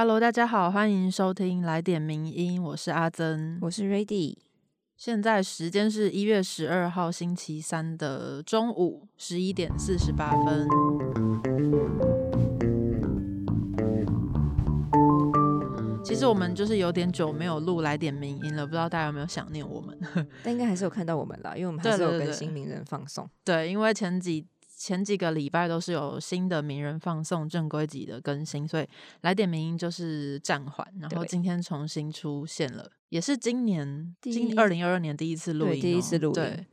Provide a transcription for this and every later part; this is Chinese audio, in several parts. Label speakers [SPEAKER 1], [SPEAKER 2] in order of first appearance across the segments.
[SPEAKER 1] Hello，大家好，欢迎收听来点名音，我是阿珍，
[SPEAKER 2] 我是 Ready。
[SPEAKER 1] 现在时间是一月十二号星期三的中午十一点四十八分。其实我们就是有点久没有录来点名音了，不知道大家有没有想念我们？
[SPEAKER 2] 但应该还是有看到我们啦，因为我们还是有更新名人放送。
[SPEAKER 1] 对，因为前几前几个礼拜都是有新的名人放送正规集的更新，所以来点名就是暂缓，然后今天重新出现了，也是今年今二零二二年第一次录音，
[SPEAKER 2] 第一次录音。
[SPEAKER 1] 对，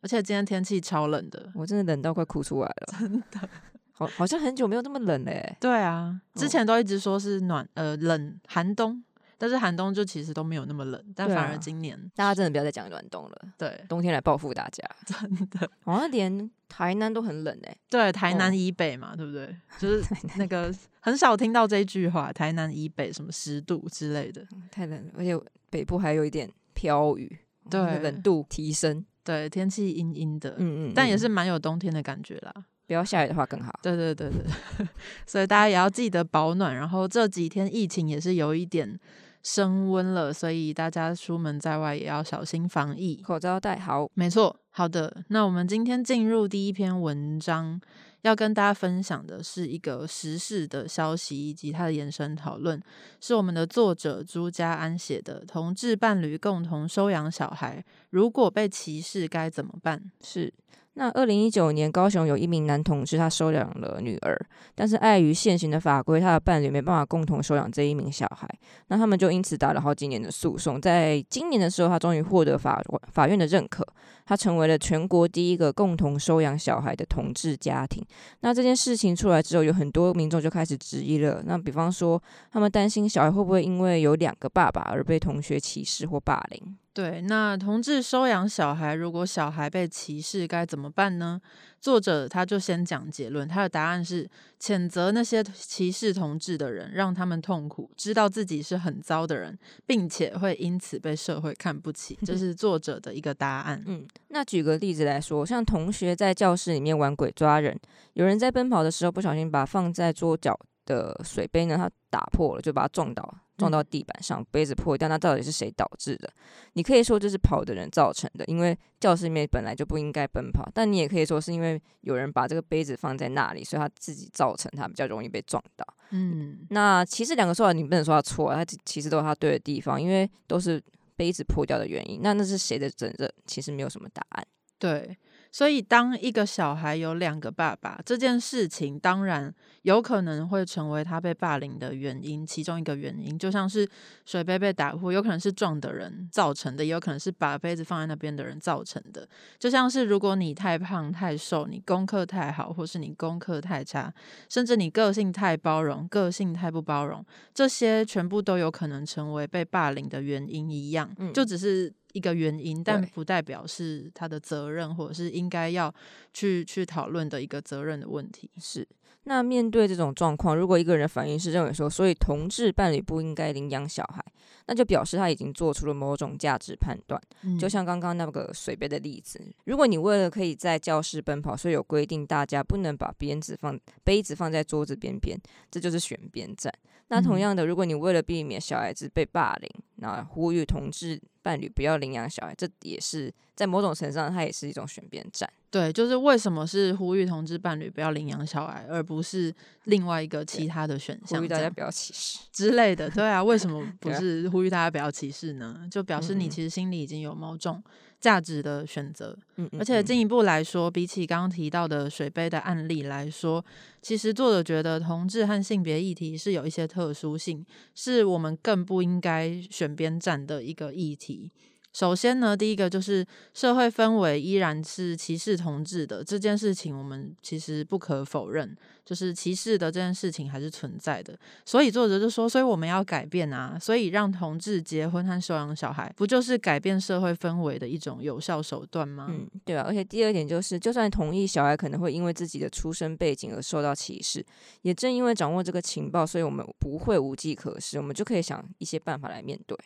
[SPEAKER 1] 而且今天天气超冷的，
[SPEAKER 2] 我真的冷到快哭出来了，
[SPEAKER 1] 真的。
[SPEAKER 2] 好，好像很久没有这么冷嘞。
[SPEAKER 1] 对啊，之前都一直说是暖呃冷寒冬，但是寒冬就其实都没有那么冷，但反而今年
[SPEAKER 2] 大家真的不要再讲暖冬了。
[SPEAKER 1] 对，
[SPEAKER 2] 冬天来报复大家，
[SPEAKER 1] 真的。
[SPEAKER 2] 好像连台南都很冷哎。
[SPEAKER 1] 对，台南以北嘛，对不对？就是那个很少听到这句话，台南以北什么十度之类的，
[SPEAKER 2] 太冷了。而且北部还有一点飘雨，
[SPEAKER 1] 对，
[SPEAKER 2] 冷度提升，
[SPEAKER 1] 对，天气阴阴的，嗯嗯，但也是蛮有冬天的感觉啦。
[SPEAKER 2] 不要下雨的话更好。
[SPEAKER 1] 对对对对，所以大家也要记得保暖。然后这几天疫情也是有一点升温了，所以大家出门在外也要小心防疫，
[SPEAKER 2] 口罩戴好。
[SPEAKER 1] 没错，好的。那我们今天进入第一篇文章，要跟大家分享的是一个时事的消息以及它的延伸讨论，是我们的作者朱家安写的《同志伴侣共同收养小孩，如果被歧视该怎么办》
[SPEAKER 2] 是。那二零一九年，高雄有一名男同志，他收养了女儿，但是碍于现行的法规，他的伴侣没办法共同收养这一名小孩，那他们就因此打了好几年的诉讼。在今年的时候，他终于获得法法院的认可，他成为了全国第一个共同收养小孩的同志家庭。那这件事情出来之后，有很多民众就开始质疑了。那比方说，他们担心小孩会不会因为有两个爸爸而被同学歧视或霸凌。
[SPEAKER 1] 对，那同志收养小孩，如果小孩被歧视，该怎么办呢？作者他就先讲结论，他的答案是谴责那些歧视同志的人，让他们痛苦，知道自己是很糟的人，并且会因此被社会看不起，这是作者的一个答案。
[SPEAKER 2] 嗯，那举个例子来说，像同学在教室里面玩鬼抓人，有人在奔跑的时候不小心把放在桌角的水杯呢，他打破了，就把他撞倒。撞到地板上，杯子破掉，那到底是谁导致的？你可以说这是跑的人造成的，因为教室里面本来就不应该奔跑。但你也可以说是因为有人把这个杯子放在那里，所以他自己造成他比较容易被撞到。嗯，那其实两个说法你不能说他错，他其实都有他对的地方，因为都是杯子破掉的原因。那那是谁的责任？其实没有什么答案。
[SPEAKER 1] 对。所以，当一个小孩有两个爸爸这件事情，当然有可能会成为他被霸凌的原因，其中一个原因，就像是水杯被打破，有可能是撞的人造成的，也有可能是把杯子放在那边的人造成的。就像是如果你太胖太瘦，你功课太好，或是你功课太差，甚至你个性太包容，个性太不包容，这些全部都有可能成为被霸凌的原因一样，嗯就只是。一个原因，但不代表是他的责任，或者是应该要去去讨论的一个责任的问题。
[SPEAKER 2] 是那面对这种状况，如果一个人反应是认为说，所以同志伴侣不应该领养小孩，那就表示他已经做出了某种价值判断。就像刚刚那个水杯的例子，如果你为了可以在教室奔跑，所以有规定大家不能把鞭子放杯子放在桌子边边，这就是选边站。那同样的，如果你为了避免小孩子被霸凌，那呼吁同志伴侣不要领养小孩，这也是在某种程度上，它也是一种选边站。
[SPEAKER 1] 对，就是为什么是呼吁同志伴侣不要领养小孩，而不是另外一个其他的选项？
[SPEAKER 2] 呼吁大家不要歧视
[SPEAKER 1] 之类的。对啊，为什么 不是呼吁大家不要歧视呢？就表示你其实心里已经有某种。价值的选择，嗯，而且进一步来说，比起刚刚提到的水杯的案例来说，其实作者觉得同志和性别议题是有一些特殊性，是我们更不应该选边站的一个议题。首先呢，第一个就是社会氛围依然是歧视同志的这件事情，我们其实不可否认，就是歧视的这件事情还是存在的。所以作者就说，所以我们要改变啊，所以让同志结婚和收养小孩，不就是改变社会氛围的一种有效手段吗？
[SPEAKER 2] 嗯，对啊。而且第二点就是，就算同意小孩可能会因为自己的出生背景而受到歧视，也正因为掌握这个情报，所以我们不会无计可施，我们就可以想一些办法来面对。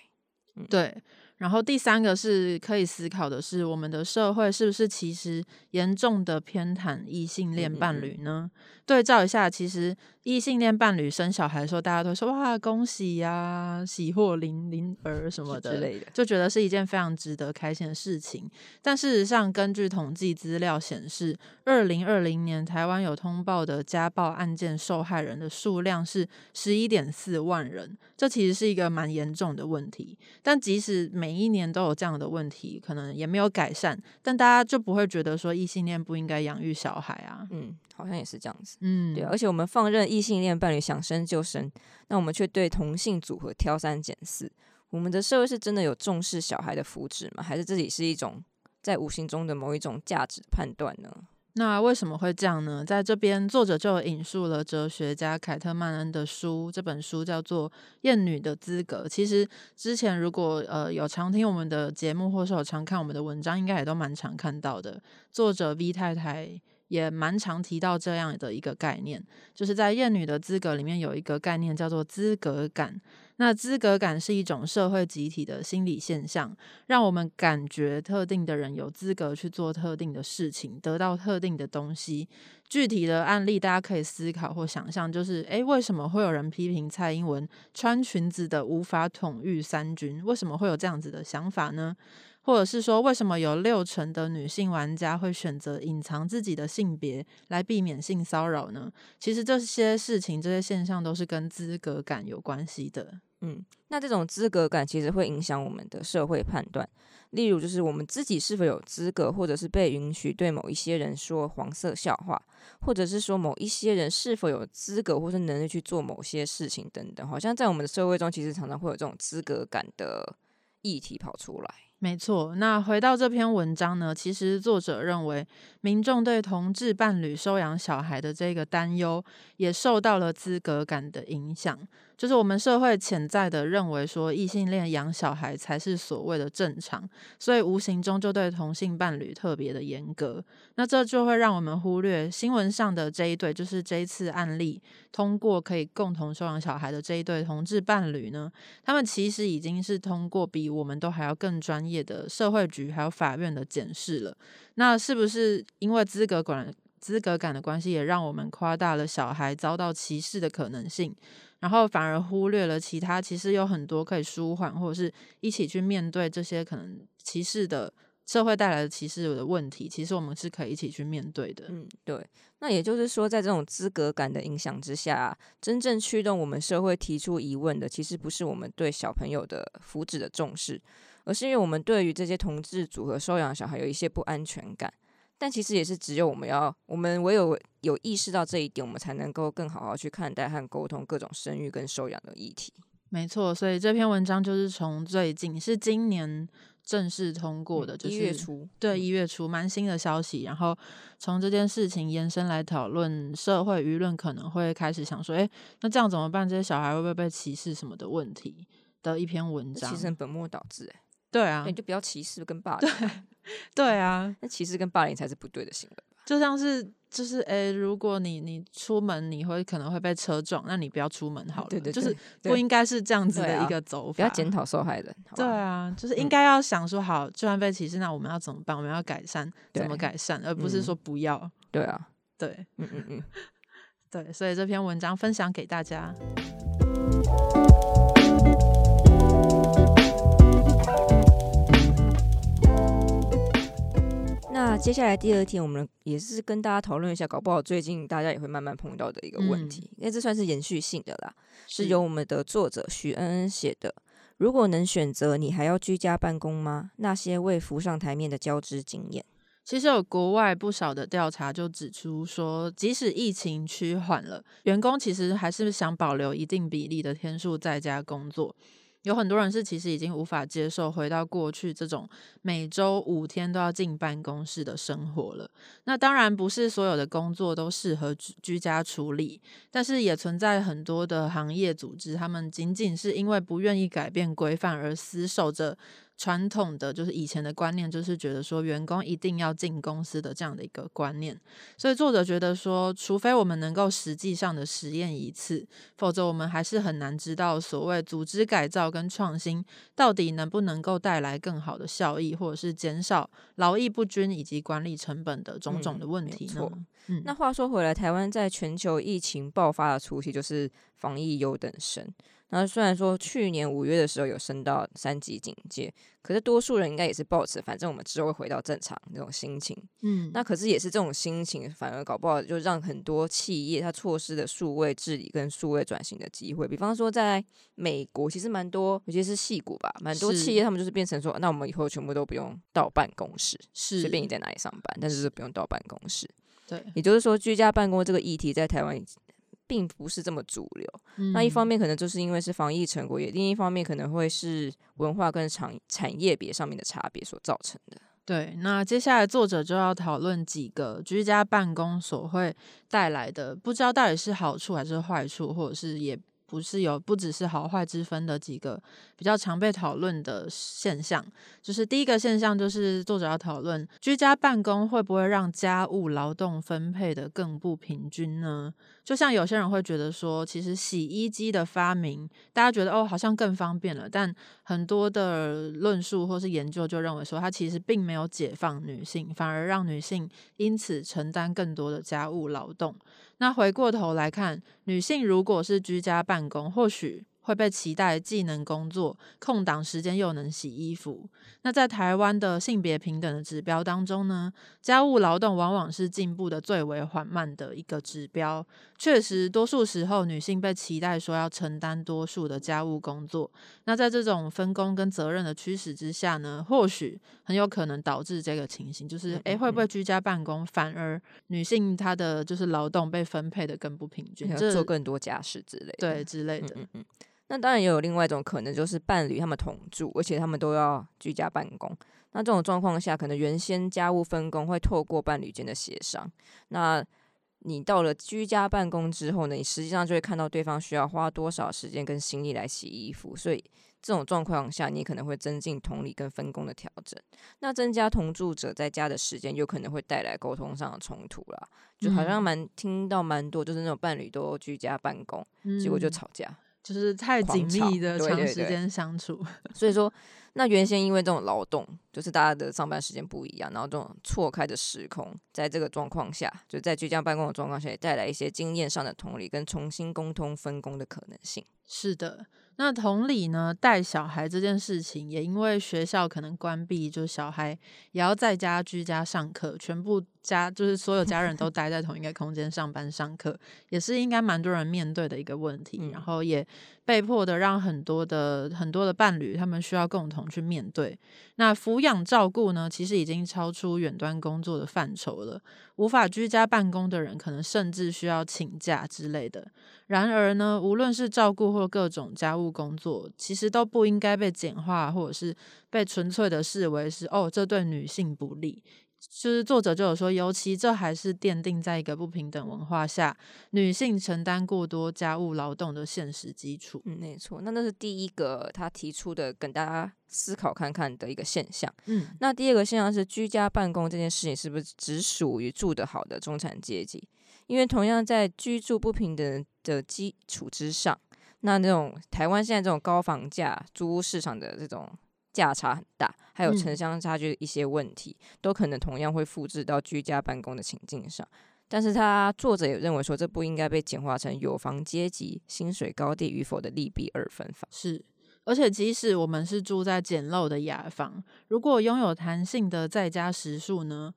[SPEAKER 1] 嗯对。然后第三个是可以思考的是，我们的社会是不是其实严重的偏袒异性恋伴侣呢？对照一下，其实异性恋伴侣生小孩的时候，大家都说哇恭喜呀，喜获麟麟儿什么的
[SPEAKER 2] 之类的，
[SPEAKER 1] 就觉得是一件非常值得开心的事情。但事实上，根据统计资料显示，二零二零年台湾有通报的家暴案件受害人的数量是十一点四万人，这其实是一个蛮严重的问题。但即使每一年都有这样的问题，可能也没有改善，但大家就不会觉得说异性恋不应该养育小孩啊？
[SPEAKER 2] 嗯，好像也是这样子。
[SPEAKER 1] 嗯，
[SPEAKER 2] 对，而且我们放任异性恋伴侣想生就生，那我们却对同性组合挑三拣四。我们的社会是真的有重视小孩的福祉吗？还是自己是一种在无形中的某一种价值判断呢？
[SPEAKER 1] 那为什么会这样呢？在这边，作者就引述了哲学家凯特曼恩的书，这本书叫做《厌女的资格》。其实之前如果呃有常听我们的节目，或是有常看我们的文章，应该也都蛮常看到的。作者 V 太太。也蛮常提到这样的一个概念，就是在厌女的资格里面有一个概念叫做资格感。那资格感是一种社会集体的心理现象，让我们感觉特定的人有资格去做特定的事情，得到特定的东西。具体的案例大家可以思考或想象，就是诶，为什么会有人批评蔡英文穿裙子的无法统御三军？为什么会有这样子的想法呢？或者是说，为什么有六成的女性玩家会选择隐藏自己的性别来避免性骚扰呢？其实这些事情、这些现象都是跟资格感有关系的。
[SPEAKER 2] 嗯，那这种资格感其实会影响我们的社会判断。例如，就是我们自己是否有资格，或者是被允许对某一些人说黄色笑话，或者是说某一些人是否有资格或是能力去做某些事情等等。好像在我们的社会中，其实常常会有这种资格感的议题跑出来。
[SPEAKER 1] 没错，那回到这篇文章呢？其实作者认为，民众对同志伴侣收养小孩的这个担忧，也受到了资格感的影响。就是我们社会潜在的认为说，异性恋养小孩才是所谓的正常，所以无形中就对同性伴侣特别的严格。那这就会让我们忽略新闻上的这一对，就是这一次案例通过可以共同收养小孩的这一对同志伴侣呢，他们其实已经是通过比我们都还要更专业业的社会局还有法院的检视了。那是不是因为资格管资格感的关系，也让我们夸大了小孩遭到歧视的可能性？然后反而忽略了其他，其实有很多可以舒缓，或者是一起去面对这些可能歧视的社会带来的歧视的问题。其实我们是可以一起去面对的。
[SPEAKER 2] 嗯，对。那也就是说，在这种资格感的影响之下，真正驱动我们社会提出疑问的，其实不是我们对小朋友的福祉的重视，而是因为我们对于这些同志组合收养小孩有一些不安全感。但其实也是只有我们要，我们唯有有意识到这一点，我们才能够更好好去看待和沟通各种生育跟收养的议题。
[SPEAKER 1] 没错，所以这篇文章就是从最近是今年正式通过的，就是
[SPEAKER 2] 一月初，
[SPEAKER 1] 对一月初蛮新的消息。然后从这件事情延伸来讨论，社会舆论可能会开始想说，哎，那这样怎么办？这些小孩会不会被歧视什么的问题的一篇文章，
[SPEAKER 2] 其实本末倒置，哎，
[SPEAKER 1] 对啊，
[SPEAKER 2] 你就不要歧视跟霸凌。
[SPEAKER 1] 对啊，
[SPEAKER 2] 那歧视跟霸凌才是不对的行为吧？
[SPEAKER 1] 就像是，就是诶，如果你你出门你会可能会被车撞，那你不要出门好了。
[SPEAKER 2] 对对，
[SPEAKER 1] 就是不应该是这样子的一个走法。
[SPEAKER 2] 不要检讨受害人。
[SPEAKER 1] 对啊，就是应该要想说，好，就算被歧视，那我们要怎么办？我们要改善，怎么改善，而不是说不要。
[SPEAKER 2] 对啊，
[SPEAKER 1] 对，
[SPEAKER 2] 嗯嗯嗯，
[SPEAKER 1] 对，所以这篇文章分享给大家。
[SPEAKER 2] 那接下来第二天，我们也是跟大家讨论一下，搞不好最近大家也会慢慢碰到的一个问题，因为这算是延续性的啦，是由我们的作者许恩恩写的。如果能选择，你还要居家办公吗？那些未浮上台面的交织经验，
[SPEAKER 1] 其实有国外不少的调查就指出说，即使疫情趋缓了，员工其实还是想保留一定比例的天数在家工作。有很多人是其实已经无法接受回到过去这种每周五天都要进办公室的生活了。那当然不是所有的工作都适合居居家处理，但是也存在很多的行业组织，他们仅仅是因为不愿意改变规范而死守着传统的就是以前的观念，就是觉得说员工一定要进公司的这样的一个观念，所以作者觉得说，除非我们能够实际上的实验一次，否则我们还是很难知道所谓组织改造跟创新到底能不能够带来更好的效益，或者是减少劳逸不均以及管理成本的种种的问题呢？
[SPEAKER 2] 嗯，那话说回来，台湾在全球疫情爆发的初期，就是防疫优等生。那虽然说去年五月的时候有升到三级警戒，可是多数人应该也是抱持反正我们之后会回到正常那种心情。嗯，那可是也是这种心情，反而搞不好就让很多企业它错失了数位治理跟数位转型的机会。比方说在美国，其实蛮多，尤其是戏股吧，蛮多企业他们就是变成说，那我们以后全部都不用到办公室，是随便你在哪里上班，但是是不用到办公室。
[SPEAKER 1] 对，
[SPEAKER 2] 也就是说居家办公这个议题在台湾。并不是这么主流。那一方面可能就是因为是防疫成果，也另一方面可能会是文化跟产产业别上面的差别所造成的。
[SPEAKER 1] 对，那接下来作者就要讨论几个居家办公所会带来的，不知道到底是好处还是坏处，或者是也。不是有不只是好坏之分的几个比较常被讨论的现象，就是第一个现象就是作者要讨论居家办公会不会让家务劳动分配的更不平均呢？就像有些人会觉得说，其实洗衣机的发明，大家觉得哦好像更方便了，但很多的论述或是研究就认为说，它其实并没有解放女性，反而让女性因此承担更多的家务劳动。那回过头来看，女性如果是居家办公，或许。会被期待既能工作，空档时间又能洗衣服。那在台湾的性别平等的指标当中呢，家务劳动往往是进步的最为缓慢的一个指标。确实，多数时候女性被期待说要承担多数的家务工作。那在这种分工跟责任的驱使之下呢，或许很有可能导致这个情形，就是诶，会不会居家办公反而女性她的就是劳动被分配的更不平均，
[SPEAKER 2] 做更多家事之类，
[SPEAKER 1] 对之类的。
[SPEAKER 2] 嗯嗯那当然也有另外一种可能，就是伴侣他们同住，而且他们都要居家办公。那这种状况下，可能原先家务分工会透过伴侣间的协商。那你到了居家办公之后呢，你实际上就会看到对方需要花多少时间跟心力来洗衣服。所以这种状况下，你可能会增进同理跟分工的调整。那增加同住者在家的时间，有可能会带来沟通上的冲突啦。就好像蛮听到蛮多，就是那种伴侣都居家办公，结果就吵架。
[SPEAKER 1] 就是太紧密的长时间相处，
[SPEAKER 2] 所以说，那原先因为这种劳动，就是大家的上班时间不一样，然后这种错开的时空，在这个状况下，就在居家办公的状况下，也带来一些经验上的同理跟重新沟通分工的可能性。
[SPEAKER 1] 是的。那同理呢，带小孩这件事情，也因为学校可能关闭，就小孩也要在家居家上课，全部家就是所有家人都 待在同一个空间上班上课，也是应该蛮多人面对的一个问题。然后也被迫的让很多的很多的伴侣，他们需要共同去面对。那抚养照顾呢，其实已经超出远端工作的范畴了。无法居家办公的人，可能甚至需要请假之类的。然而呢，无论是照顾或各种家务工作，其实都不应该被简化，或者是被纯粹的视为是哦，这对女性不利。就是作者就有说，尤其这还是奠定在一个不平等文化下，女性承担过多家务劳动的现实基础。
[SPEAKER 2] 嗯，没错，那那是第一个他提出的，跟大家思考看看的一个现象。嗯，那第二个现象是，居家办公这件事情是不是只属于住得好的中产阶级？因为同样在居住不平等的基础之上，那那种台湾现在这种高房价、租屋市场的这种。价差很大，还有城乡差距的一些问题，都可能同样会复制到居家办公的情境上。但是他作者也认为说，这不应该被简化成有房阶级薪水高低与否的利弊二分法。
[SPEAKER 1] 是，而且即使我们是住在简陋的雅房，如果拥有弹性的在家时数呢？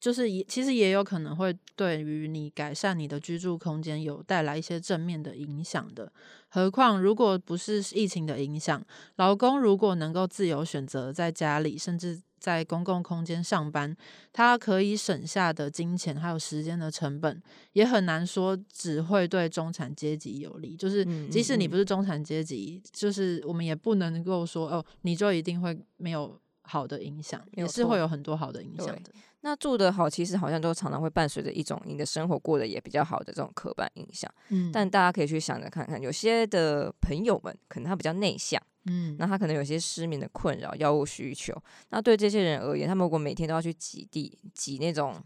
[SPEAKER 1] 就是也其实也有可能会对于你改善你的居住空间有带来一些正面的影响的。何况如果不是疫情的影响，老公如果能够自由选择在家里，甚至在公共空间上班，他可以省下的金钱还有时间的成本，也很难说只会对中产阶级有利。就是即使你不是中产阶级，就是我们也不能够说哦，你就一定会没有好的影响，也是会有很多好的影响的。
[SPEAKER 2] 那住得好，其实好像都常常会伴随着一种你的生活过得也比较好的这种刻板印象。嗯，但大家可以去想着看看，有些的朋友们可能他比较内向，嗯，那他可能有些失眠的困扰、药物需求。那对这些人而言，他们如果每天都要去挤地、挤那种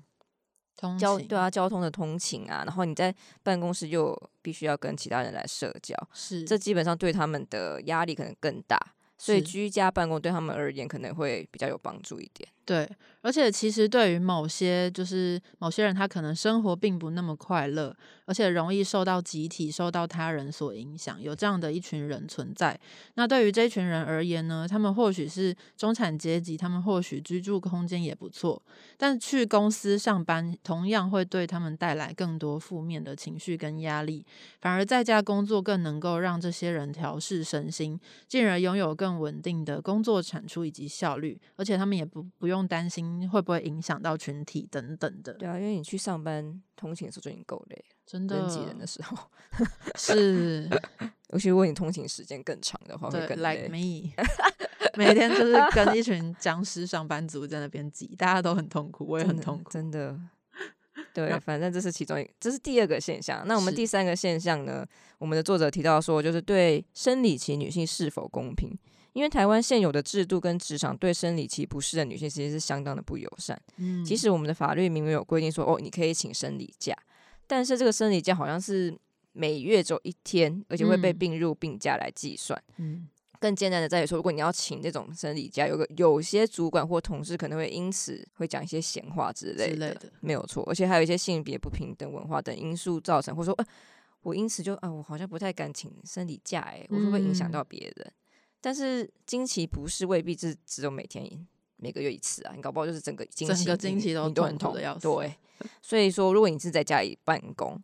[SPEAKER 2] 交对啊交通的通勤啊，然后你在办公室又必须要跟其他人来社交，
[SPEAKER 1] 是
[SPEAKER 2] 这基本上对他们的压力可能更大。所以居家办公对他们而言可能会比较有帮助一点。
[SPEAKER 1] 对，而且其实对于某些就是某些人，他可能生活并不那么快乐，而且容易受到集体、受到他人所影响，有这样的一群人存在。那对于这群人而言呢，他们或许是中产阶级，他们或许居住空间也不错，但去公司上班同样会对他们带来更多负面的情绪跟压力。反而在家工作更能够让这些人调试身心，进而拥有更稳定的工作产出以及效率，而且他们也不不用。不用担心会不会影响到群体等等的。
[SPEAKER 2] 对啊，因为你去上班通勤的时候就已经够累了，
[SPEAKER 1] 真的
[SPEAKER 2] 人挤人的时候
[SPEAKER 1] 是。
[SPEAKER 2] 尤其如果你通勤时间更长的话，会更
[SPEAKER 1] 累。Like me，每天就是跟一群僵尸上班族在那边挤，大家都很痛苦，我也很痛苦，
[SPEAKER 2] 真的。对，反正这是其中一，这是第二个现象。那我们第三个现象呢？我们的作者提到说，就是对生理期女性是否公平？因为台湾现有的制度跟职场对生理期不适的女性其实是相当的不友善。嗯，即使我们的法律明明有规定说，哦，你可以请生理假，但是这个生理假好像是每月只有一天，而且会被并入病假来计算。嗯，更艰难的在于说，如果你要请这种生理假，有个有些主管或同事可能会因此会讲一些闲话之类的，没有错。而且还有一些性别不平等、文化等因素造成，或者说，呃，我因此就啊，我好像不太敢请生理假，哎，我会不会影响到别人？但是经期不是未必是只有每天每个月一次啊，你搞不好就是整个经
[SPEAKER 1] 期整个经期都
[SPEAKER 2] 很
[SPEAKER 1] 痛的要死。
[SPEAKER 2] 对，所以说如果你是在家里办公，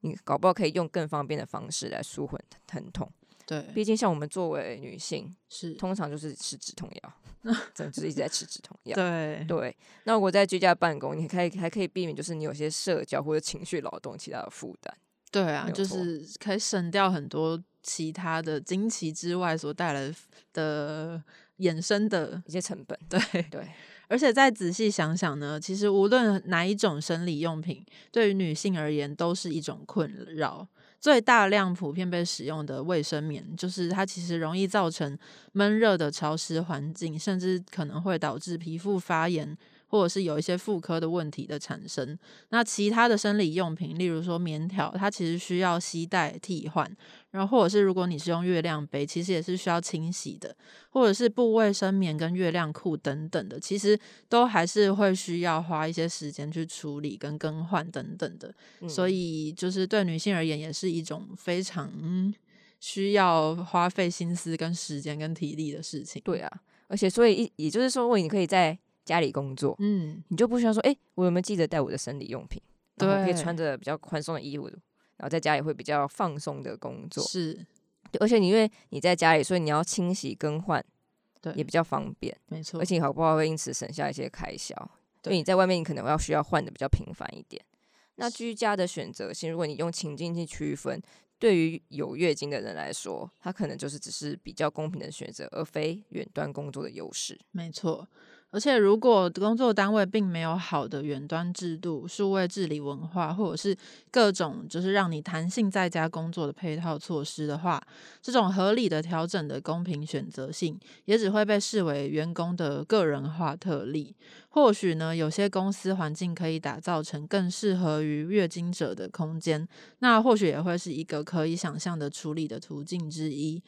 [SPEAKER 2] 你搞不好可以用更方便的方式来舒缓疼痛。
[SPEAKER 1] 对，
[SPEAKER 2] 毕竟像我们作为女性，
[SPEAKER 1] 是
[SPEAKER 2] 通常就是吃止痛药，整就是一直在吃止痛药。
[SPEAKER 1] 对
[SPEAKER 2] 对，那我在居家办公，你可以还可以避免就是你有些社交或者情绪劳动其他的负担。
[SPEAKER 1] 对啊，就是可以省掉很多。其他的惊奇之外所带来的衍生的
[SPEAKER 2] 一些成本，
[SPEAKER 1] 对
[SPEAKER 2] 对，
[SPEAKER 1] 而且再仔细想想呢，其实无论哪一种生理用品，对于女性而言都是一种困扰。最大量普遍被使用的卫生棉，就是它其实容易造成闷热的潮湿环境，甚至可能会导致皮肤发炎。或者是有一些妇科的问题的产生，那其他的生理用品，例如说棉条，它其实需要吸带替换，然后或者是如果你是用月亮杯，其实也是需要清洗的，或者是布卫生棉跟月亮裤等等的，其实都还是会需要花一些时间去处理跟更换等等的，所以就是对女性而言，也是一种非常需要花费心思跟时间跟体力的事情。
[SPEAKER 2] 对啊，而且所以也就是说，如果你可以在家里工作，嗯，你就不需要说，哎，我有没有记得带我的生理用品？对，可以穿着比较宽松的衣服，然后在家里会比较放松的工作。
[SPEAKER 1] 是，
[SPEAKER 2] 而且你因为你在家里，所以你要清洗更换，
[SPEAKER 1] 对，
[SPEAKER 2] 也比较方便。
[SPEAKER 1] 没错，
[SPEAKER 2] 而且好不好会因此省下一些开销。因为你在外面，你可能要需要换的比较频繁一点。那居家的选择性，如果你用情境去区分，对于有月经的人来说，他可能就是只是比较公平的选择，而非远端工作的优势。
[SPEAKER 1] 没错。而且，如果工作单位并没有好的远端制度、数位治理文化，或者是各种就是让你弹性在家工作的配套措施的话，这种合理的调整的公平选择性，也只会被视为员工的个人化特例。或许呢，有些公司环境可以打造成更适合于月经者的空间，那或许也会是一个可以想象的处理的途径之一。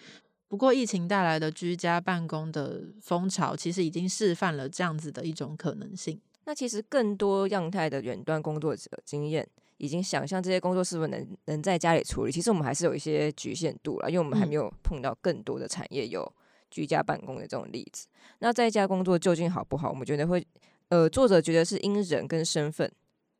[SPEAKER 1] 不过，疫情带来的居家办公的风潮，其实已经示范了这样子的一种可能性。
[SPEAKER 2] 那其实更多样态的远端工作者经验，已经想象这些工作是否能能在家里处理。其实我们还是有一些局限度了，因为我们还没有碰到更多的产业有居家办公的这种例子。那在家工作究竟好不好？我们觉得会，呃，作者觉得是因人跟身份，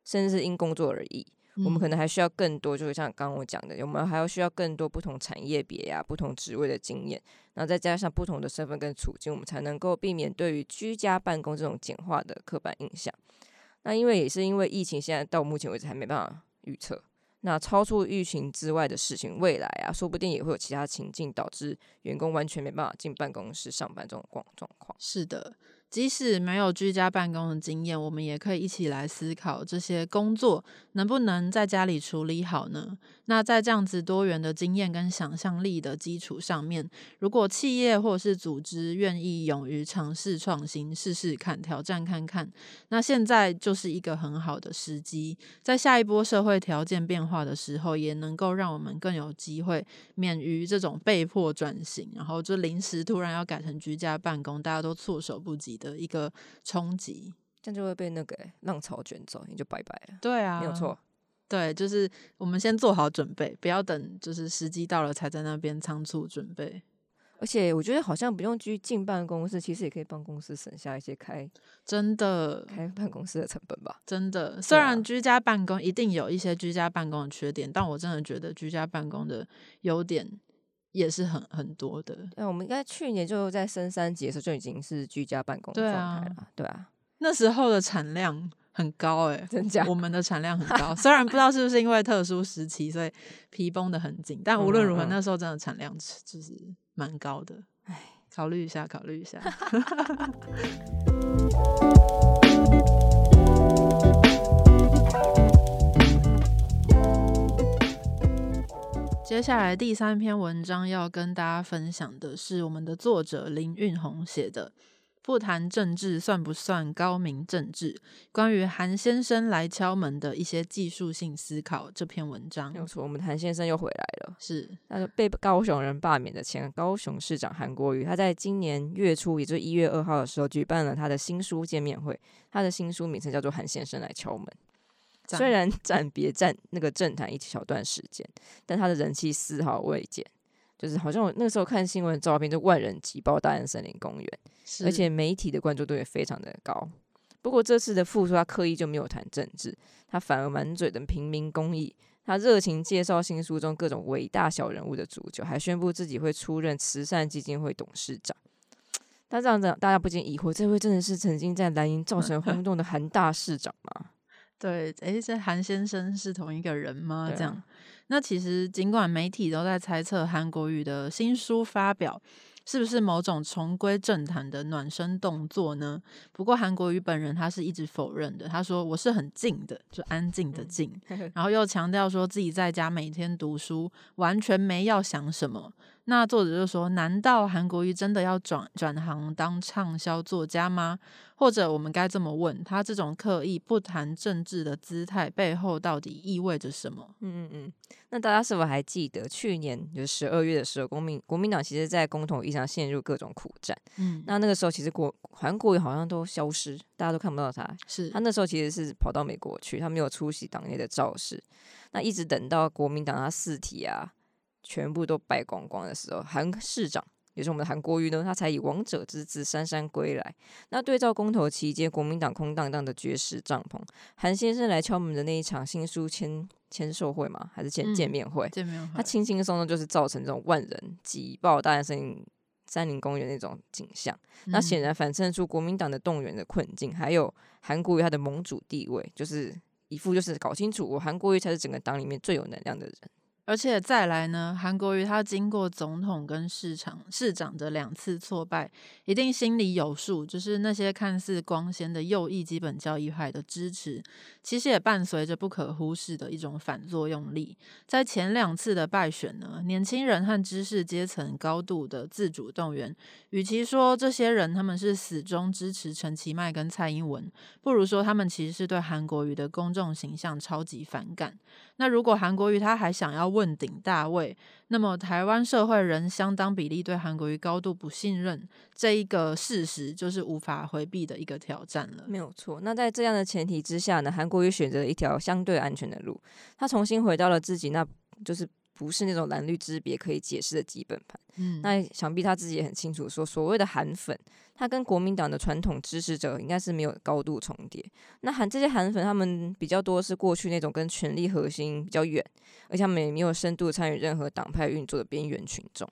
[SPEAKER 2] 甚至是因工作而异。我们可能还需要更多，就是像刚刚我讲的，我们还要需要更多不同产业别呀、不同职位的经验，然后再加上不同的身份跟处境，我们才能够避免对于居家办公这种简化的刻板印象。那因为也是因为疫情，现在到目前为止还没办法预测。那超出疫情之外的事情，未来啊，说不定也会有其他情境导致员工完全没办法进办公室上班这种状状况。
[SPEAKER 1] 是的。即使没有居家办公的经验，我们也可以一起来思考这些工作能不能在家里处理好呢？那在这样子多元的经验跟想象力的基础上面，如果企业或是组织愿意勇于尝试创新，试试看，挑战看看，那现在就是一个很好的时机，在下一波社会条件变化的时候，也能够让我们更有机会免于这种被迫转型，然后就临时突然要改成居家办公，大家都措手不及的一个冲击，
[SPEAKER 2] 这样就会被那个浪潮卷走，你就拜拜了。
[SPEAKER 1] 对啊，
[SPEAKER 2] 没有错。
[SPEAKER 1] 对，就是我们先做好准备，不要等就是时机到了才在那边仓促准备。
[SPEAKER 2] 而且我觉得好像不用去进办公室，其实也可以帮公司省下一些开
[SPEAKER 1] 真的
[SPEAKER 2] 开办公室的成本吧。
[SPEAKER 1] 真的，虽然居家办公一定有一些居家办公的缺点，但我真的觉得居家办公的优点也是很很多的。
[SPEAKER 2] 对，我们应该去年就在升三级的时候就已经是居家办公状态了。对啊，
[SPEAKER 1] 那时候的产量。很高哎，
[SPEAKER 2] 真假？
[SPEAKER 1] 我们的产量很高，虽然不知道是不是因为特殊时期，所以皮绷的很紧，但无论如何，那时候真的产量就是蛮高的。哎，考虑一下，考虑一下。接下来第三篇文章要跟大家分享的是我们的作者林运红写的。不谈政治算不算高明政治？关于韩先生来敲门的一些技术性思考，这篇文章
[SPEAKER 2] 没有错。我们韩先生又回来了，
[SPEAKER 1] 是
[SPEAKER 2] 那个被高雄人罢免的前高雄市长韩国瑜，他在今年月初，也就是一月二号的时候，举办了他的新书见面会。他的新书名称叫做《韩先生来敲门》。虽然 暂别站那个政坛一小段时间，但他的人气丝毫未减。就是好像我那个时候看新闻照片，就万人挤爆大安森林公园，而且媒体的关注度也非常的高。不过这次的复出，他刻意就没有谈政治，他反而满嘴的平民公益。他热情介绍新书中各种伟大小人物的足球，还宣布自己会出任慈善基金会董事长。他这样子，大家不禁疑惑：这位真的是曾经在蓝营造成轰动的韩大市长吗？
[SPEAKER 1] 对，诶，这韩先生是同一个人吗？这样。那其实，尽管媒体都在猜测韩国瑜的新书发表是不是某种重归政坛的暖身动作呢？不过韩国瑜本人他是一直否认的，他说我是很静的，就安静的静，然后又强调说自己在家每天读书，完全没要想什么。那作者就说：“难道韩国瑜真的要转转行当畅销作家吗？或者我们该这么问：他这种刻意不谈政治的姿态背后到底意味着什么？”
[SPEAKER 2] 嗯嗯嗯。那大家是否还记得去年就是十二月的时候，国民国民党其实在公投议上陷入各种苦战。嗯。那那个时候其实国韩国瑜好像都消失，大家都看不到他。
[SPEAKER 1] 是
[SPEAKER 2] 他那时候其实是跑到美国去，他没有出席党内的造势。那一直等到国民党他四体啊。全部都败光光的时候，韩市长也是我们的韩国瑜呢，他才以王者之姿姗姗归来。那对照公投期间国民党空荡荡的绝食帐篷，韩先生来敲门的那一场新书签签售会吗？还是见见面会？
[SPEAKER 1] 见面会。
[SPEAKER 2] 他轻轻松松就是造成这种万人挤爆大森山林公园那种景象。那显然反衬出国民党的动员的困境，还有韩国瑜他的盟主地位，就是一副就是搞清楚我韩国瑜才是整个党里面最有能量的人。
[SPEAKER 1] 而且再来呢，韩国瑜他经过总统跟市长市长的两次挫败，一定心里有数。就是那些看似光鲜的右翼基本教义派的支持，其实也伴随着不可忽视的一种反作用力。在前两次的败选呢，年轻人和知识阶层高度的自主动员，与其说这些人他们是死忠支持陈其迈跟蔡英文，不如说他们其实是对韩国瑜的公众形象超级反感。那如果韩国瑜他还想要问鼎大位，那么台湾社会仍相当比例对韩国瑜高度不信任，这一个事实就是无法回避的一个挑战了。
[SPEAKER 2] 没有错。那在这样的前提之下呢，韩国瑜选择了一条相对安全的路，他重新回到了自己，那就是。不是那种蓝绿之别可以解释的基本盘。嗯，那想必他自己也很清楚，说所谓的韩粉，他跟国民党的传统支持者应该是没有高度重叠。那韩这些韩粉，他们比较多是过去那种跟权力核心比较远，而且他们也没有深度参与任何党派运作的边缘群众。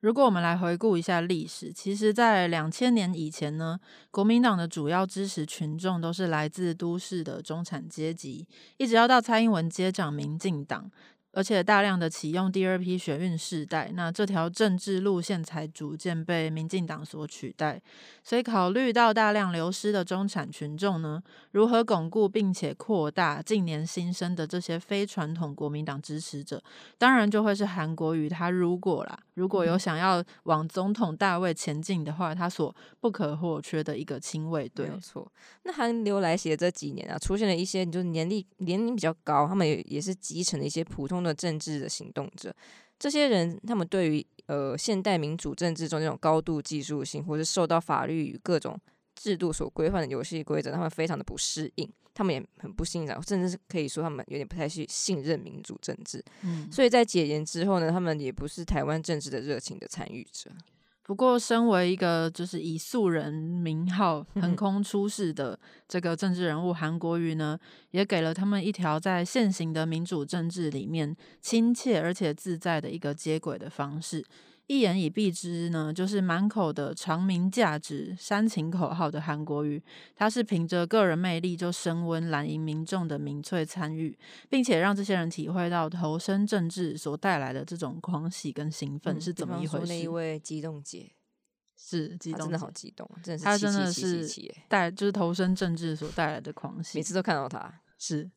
[SPEAKER 1] 如果我们来回顾一下历史，其实，在两千年以前呢，国民党的主要支持群众都是来自都市的中产阶级，一直要到蔡英文接掌民进党。而且大量的启用第二批学运世代，那这条政治路线才逐渐被民进党所取代。所以考虑到大量流失的中产群众呢，如何巩固并且扩大近年新生的这些非传统国民党支持者，当然就会是韩国瑜他如果啦，如果有想要往总统大位前进的话，他所不可或缺的一个亲卫队。
[SPEAKER 2] 没错。那韩流来袭的这几年啊，出现了一些就是年龄年龄比较高，他们也也是基层的一些普通。的政治的行动者，这些人他们对于呃现代民主政治中那种高度技术性，或是受到法律与各种制度所规范的游戏规则，他们非常的不适应，他们也很不欣赏，甚至是可以说他们有点不太去信任民主政治。嗯，所以在解严之后呢，他们也不是台湾政治的热情的参与者。
[SPEAKER 1] 不过，身为一个就是以素人名号 横空出世的这个政治人物，韩国瑜呢，也给了他们一条在现行的民主政治里面亲切而且自在的一个接轨的方式。一言以蔽之呢，就是满口的长鸣价值、煽情口号的韩国瑜，他是凭着个人魅力就升温蓝营民众的民粹参与，并且让这些人体会到投身政治所带来的这种狂喜跟兴奋是怎么一回事。
[SPEAKER 2] 那一位激动姐
[SPEAKER 1] 是激动，
[SPEAKER 2] 真的好激动，真的是
[SPEAKER 1] 他真的是带就是投身政治所带来的狂喜，
[SPEAKER 2] 每次都看到他
[SPEAKER 1] 是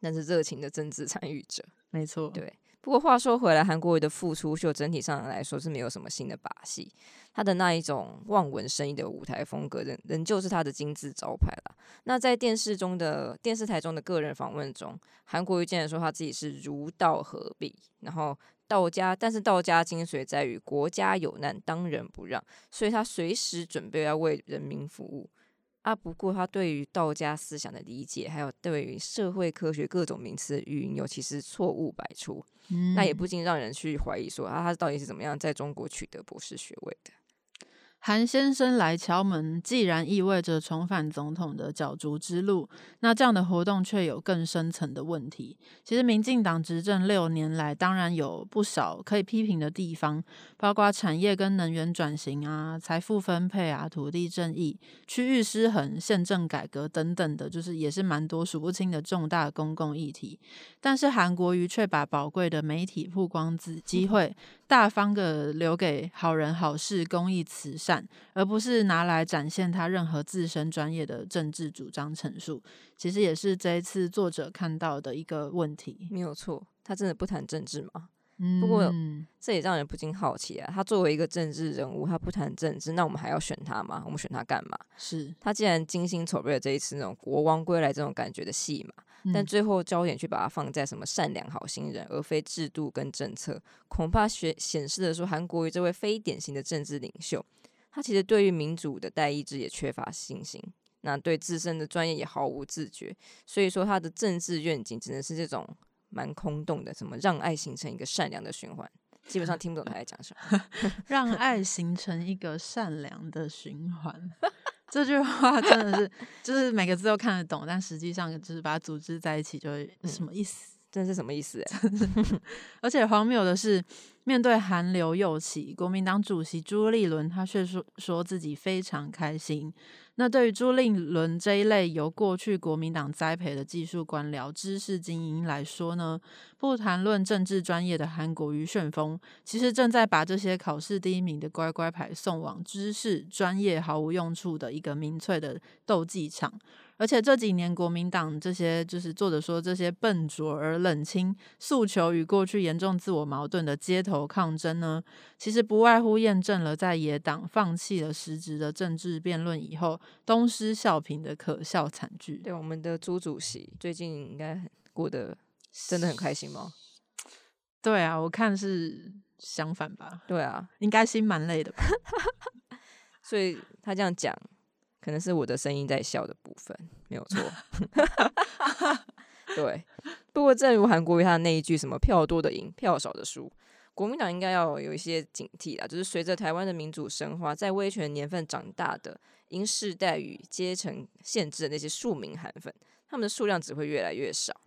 [SPEAKER 2] 那是热情的政治参与者，
[SPEAKER 1] 没错，
[SPEAKER 2] 对。不过话说回来，韩国瑜的复出秀整体上来说是没有什么新的把戏，他的那一种望文生义的舞台风格仍仍旧是他的金字招牌了。那在电视中的电视台中的个人访问中，韩国瑜竟然说他自己是儒道合璧，然后道家，但是道家精髓在于国家有难当仁不让，所以他随时准备要为人民服务。啊，不过他对于道家思想的理解，还有对于社会科学各种名词的运用，其实错误百出。那也不禁让人去怀疑说，啊，他到底是怎么样在中国取得博士学位的？
[SPEAKER 1] 韩先生来敲门，既然意味着重返总统的角逐之路，那这样的活动却有更深层的问题。其实，民进党执政六年来，当然有不少可以批评的地方，包括产业跟能源转型啊、财富分配啊、土地正义、区域失衡、宪政改革等等的，就是也是蛮多数不清的重大公共议题。但是，韩国瑜却把宝贵的媒体曝光机机会。大方的留给好人好事、公益慈善，而不是拿来展现他任何自身专业的政治主张陈述。其实也是这一次作者看到的一个问题。
[SPEAKER 2] 没有错，他真的不谈政治吗？不过这也让人不禁好奇啊。他作为一个政治人物，他不谈政治，那我们还要选他吗？我们选他干嘛？
[SPEAKER 1] 是
[SPEAKER 2] 他既然精心筹备了这一次那种国王归来这种感觉的戏嘛。但最后焦点却把它放在什么善良好心人，而非制度跟政策，恐怕显显示的说，韩国瑜这位非典型的政治领袖，他其实对于民主的代议制也缺乏信心，那对自身的专业也毫无自觉，所以说他的政治愿景只能是这种蛮空洞的，什么让爱形成一个善良的循环，基本上听不懂他在讲什么，
[SPEAKER 1] 让爱形成一个善良的循环。这句话真的是，就是每个字都看得懂，但实际上就是把它组织在一起，就是什么意思？
[SPEAKER 2] 这是什么意思？
[SPEAKER 1] 而且荒谬的是，面对韩流又起，国民党主席朱立伦他却说说自己非常开心。那对于朱立伦这一类由过去国民党栽培的技术官僚、知识精英来说呢，不谈论政治专业的韩国瑜旋风，其实正在把这些考试第一名的乖乖牌送往知识专业毫无用处的一个民粹的斗技场。而且这几年国民党这些就是作者说这些笨拙而冷清、诉求与过去严重自我矛盾的街头抗争呢，其实不外乎验证了在野党放弃了实质的政治辩论以后，东施效颦的可笑惨剧。
[SPEAKER 2] 对，我们的朱主席最近应该过得真的很开心吗？
[SPEAKER 1] 对啊，我看是相反吧。
[SPEAKER 2] 对啊，
[SPEAKER 1] 应该心蛮累的吧。
[SPEAKER 2] 所以他这样讲。可能是我的声音在笑的部分，没有错。对，不过正如韩国瑜他的那一句“什么票多的赢，票少的输”，国民党应该要有一些警惕啦。就是随着台湾的民主深化，在威权年份长大的因世代与阶层限制的那些庶民韩粉，他们的数量只会越来越少。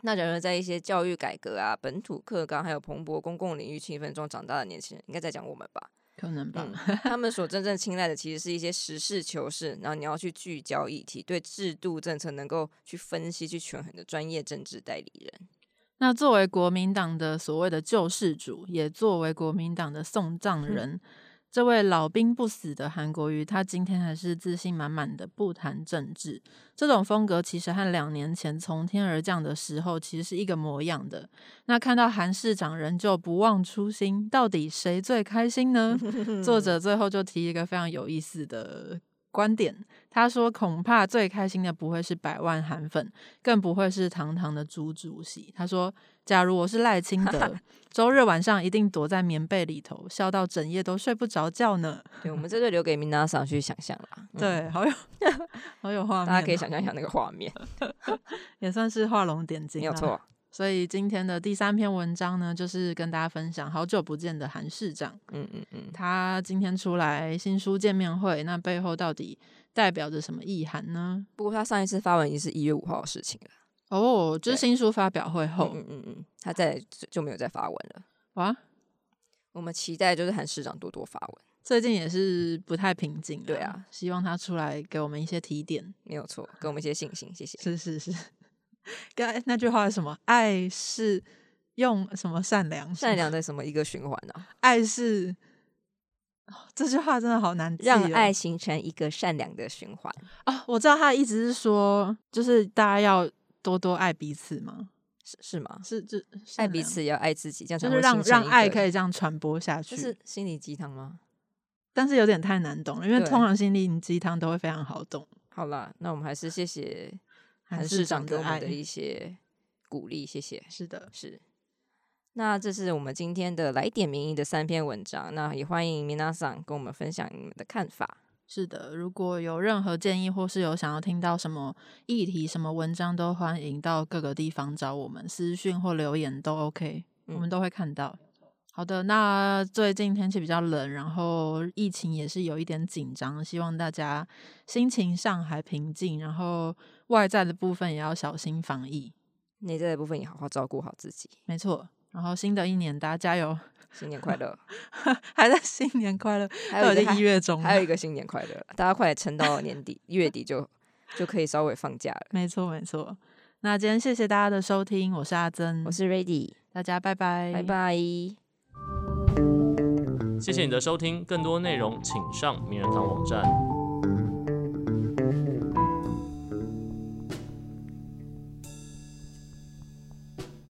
[SPEAKER 2] 那然而，在一些教育改革啊、本土课纲还有蓬勃公共领域气氛中长大的年轻人，应该在讲我们吧。
[SPEAKER 1] 可能吧，
[SPEAKER 2] 他们所真正青睐的其实是一些实事求是，然后你要去聚焦议题，对制度政策能够去分析、去权衡的专业政治代理人。
[SPEAKER 1] 那作为国民党的所谓的救世主，也作为国民党的送葬人。这位老兵不死的韩国瑜，他今天还是自信满满的不谈政治。这种风格其实和两年前从天而降的时候其实是一个模样的。那看到韩市长仍旧不忘初心，到底谁最开心呢？作者 最后就提一个非常有意思的。观点，他说恐怕最开心的不会是百万韩粉，更不会是堂堂的朱主席。他说，假如我是赖清德，周日晚上一定躲在棉被里头，笑到整夜都睡不着觉呢。
[SPEAKER 2] 对，我们这就留给明娜桑去想象啦。
[SPEAKER 1] 对，好有 好有画面，
[SPEAKER 2] 大家可以想象一下那个画面，
[SPEAKER 1] 也算是画龙点睛，
[SPEAKER 2] 没有错。
[SPEAKER 1] 所以今天的第三篇文章呢，就是跟大家分享好久不见的韩市长。嗯嗯嗯，他今天出来新书见面会，那背后到底代表着什么意涵呢？
[SPEAKER 2] 不过他上一次发文已经是一月五号的事情了。
[SPEAKER 1] 哦，就是新书发表会后，
[SPEAKER 2] 嗯嗯嗯，他再就没有再发文了。哇，我们期待就是韩市长多多发文。
[SPEAKER 1] 最近也是不太平静，
[SPEAKER 2] 对啊，
[SPEAKER 1] 希望他出来给我们一些提点。
[SPEAKER 2] 没有错，给我们一些信心，谢谢。
[SPEAKER 1] 是是是。刚那句话是什么？爱是用什么善良？
[SPEAKER 2] 善良的什么一个循环呢？
[SPEAKER 1] 爱是这句话真的好难，
[SPEAKER 2] 让爱形成一个善良的循环
[SPEAKER 1] 啊！我知道他的意思是说，就是大家要多多爱彼此吗？
[SPEAKER 2] 是是吗？
[SPEAKER 1] 是是
[SPEAKER 2] 爱彼此要爱自己，这样
[SPEAKER 1] 就是让让爱可以这样传播下去。
[SPEAKER 2] 是心理鸡汤吗？
[SPEAKER 1] 但是有点太难懂了，因为通常心理鸡汤都会非常好懂。
[SPEAKER 2] 好了，那我们还是谢谢。韩市长给我们的一些鼓励，谢谢。
[SPEAKER 1] 是的，
[SPEAKER 2] 是。那这是我们今天的来点名义的三篇文章，那也欢迎 Mina 桑跟我们分享你们的看法。
[SPEAKER 1] 是的，如果有任何建议，或是有想要听到什么议题、什么文章，都欢迎到各个地方找我们私讯或留言都 OK，我们都会看到。好的，那最近天气比较冷，然后疫情也是有一点紧张，希望大家心情上还平静，然后外在的部分也要小心防疫，
[SPEAKER 2] 内在的部分也好好照顾好自己。
[SPEAKER 1] 没错，然后新的一年大家加油，
[SPEAKER 2] 新年快乐！
[SPEAKER 1] 还在新年快乐，还有一月中，
[SPEAKER 2] 还有一个新年快乐，大家快点撑到年底月底就就可以稍微放假了。
[SPEAKER 1] 没错，没错。那今天谢谢大家的收听，我是阿珍，
[SPEAKER 2] 我是 Ready，
[SPEAKER 1] 大家拜拜，
[SPEAKER 2] 拜拜。
[SPEAKER 3] 谢谢你的收听，更多内容请上名人堂网站。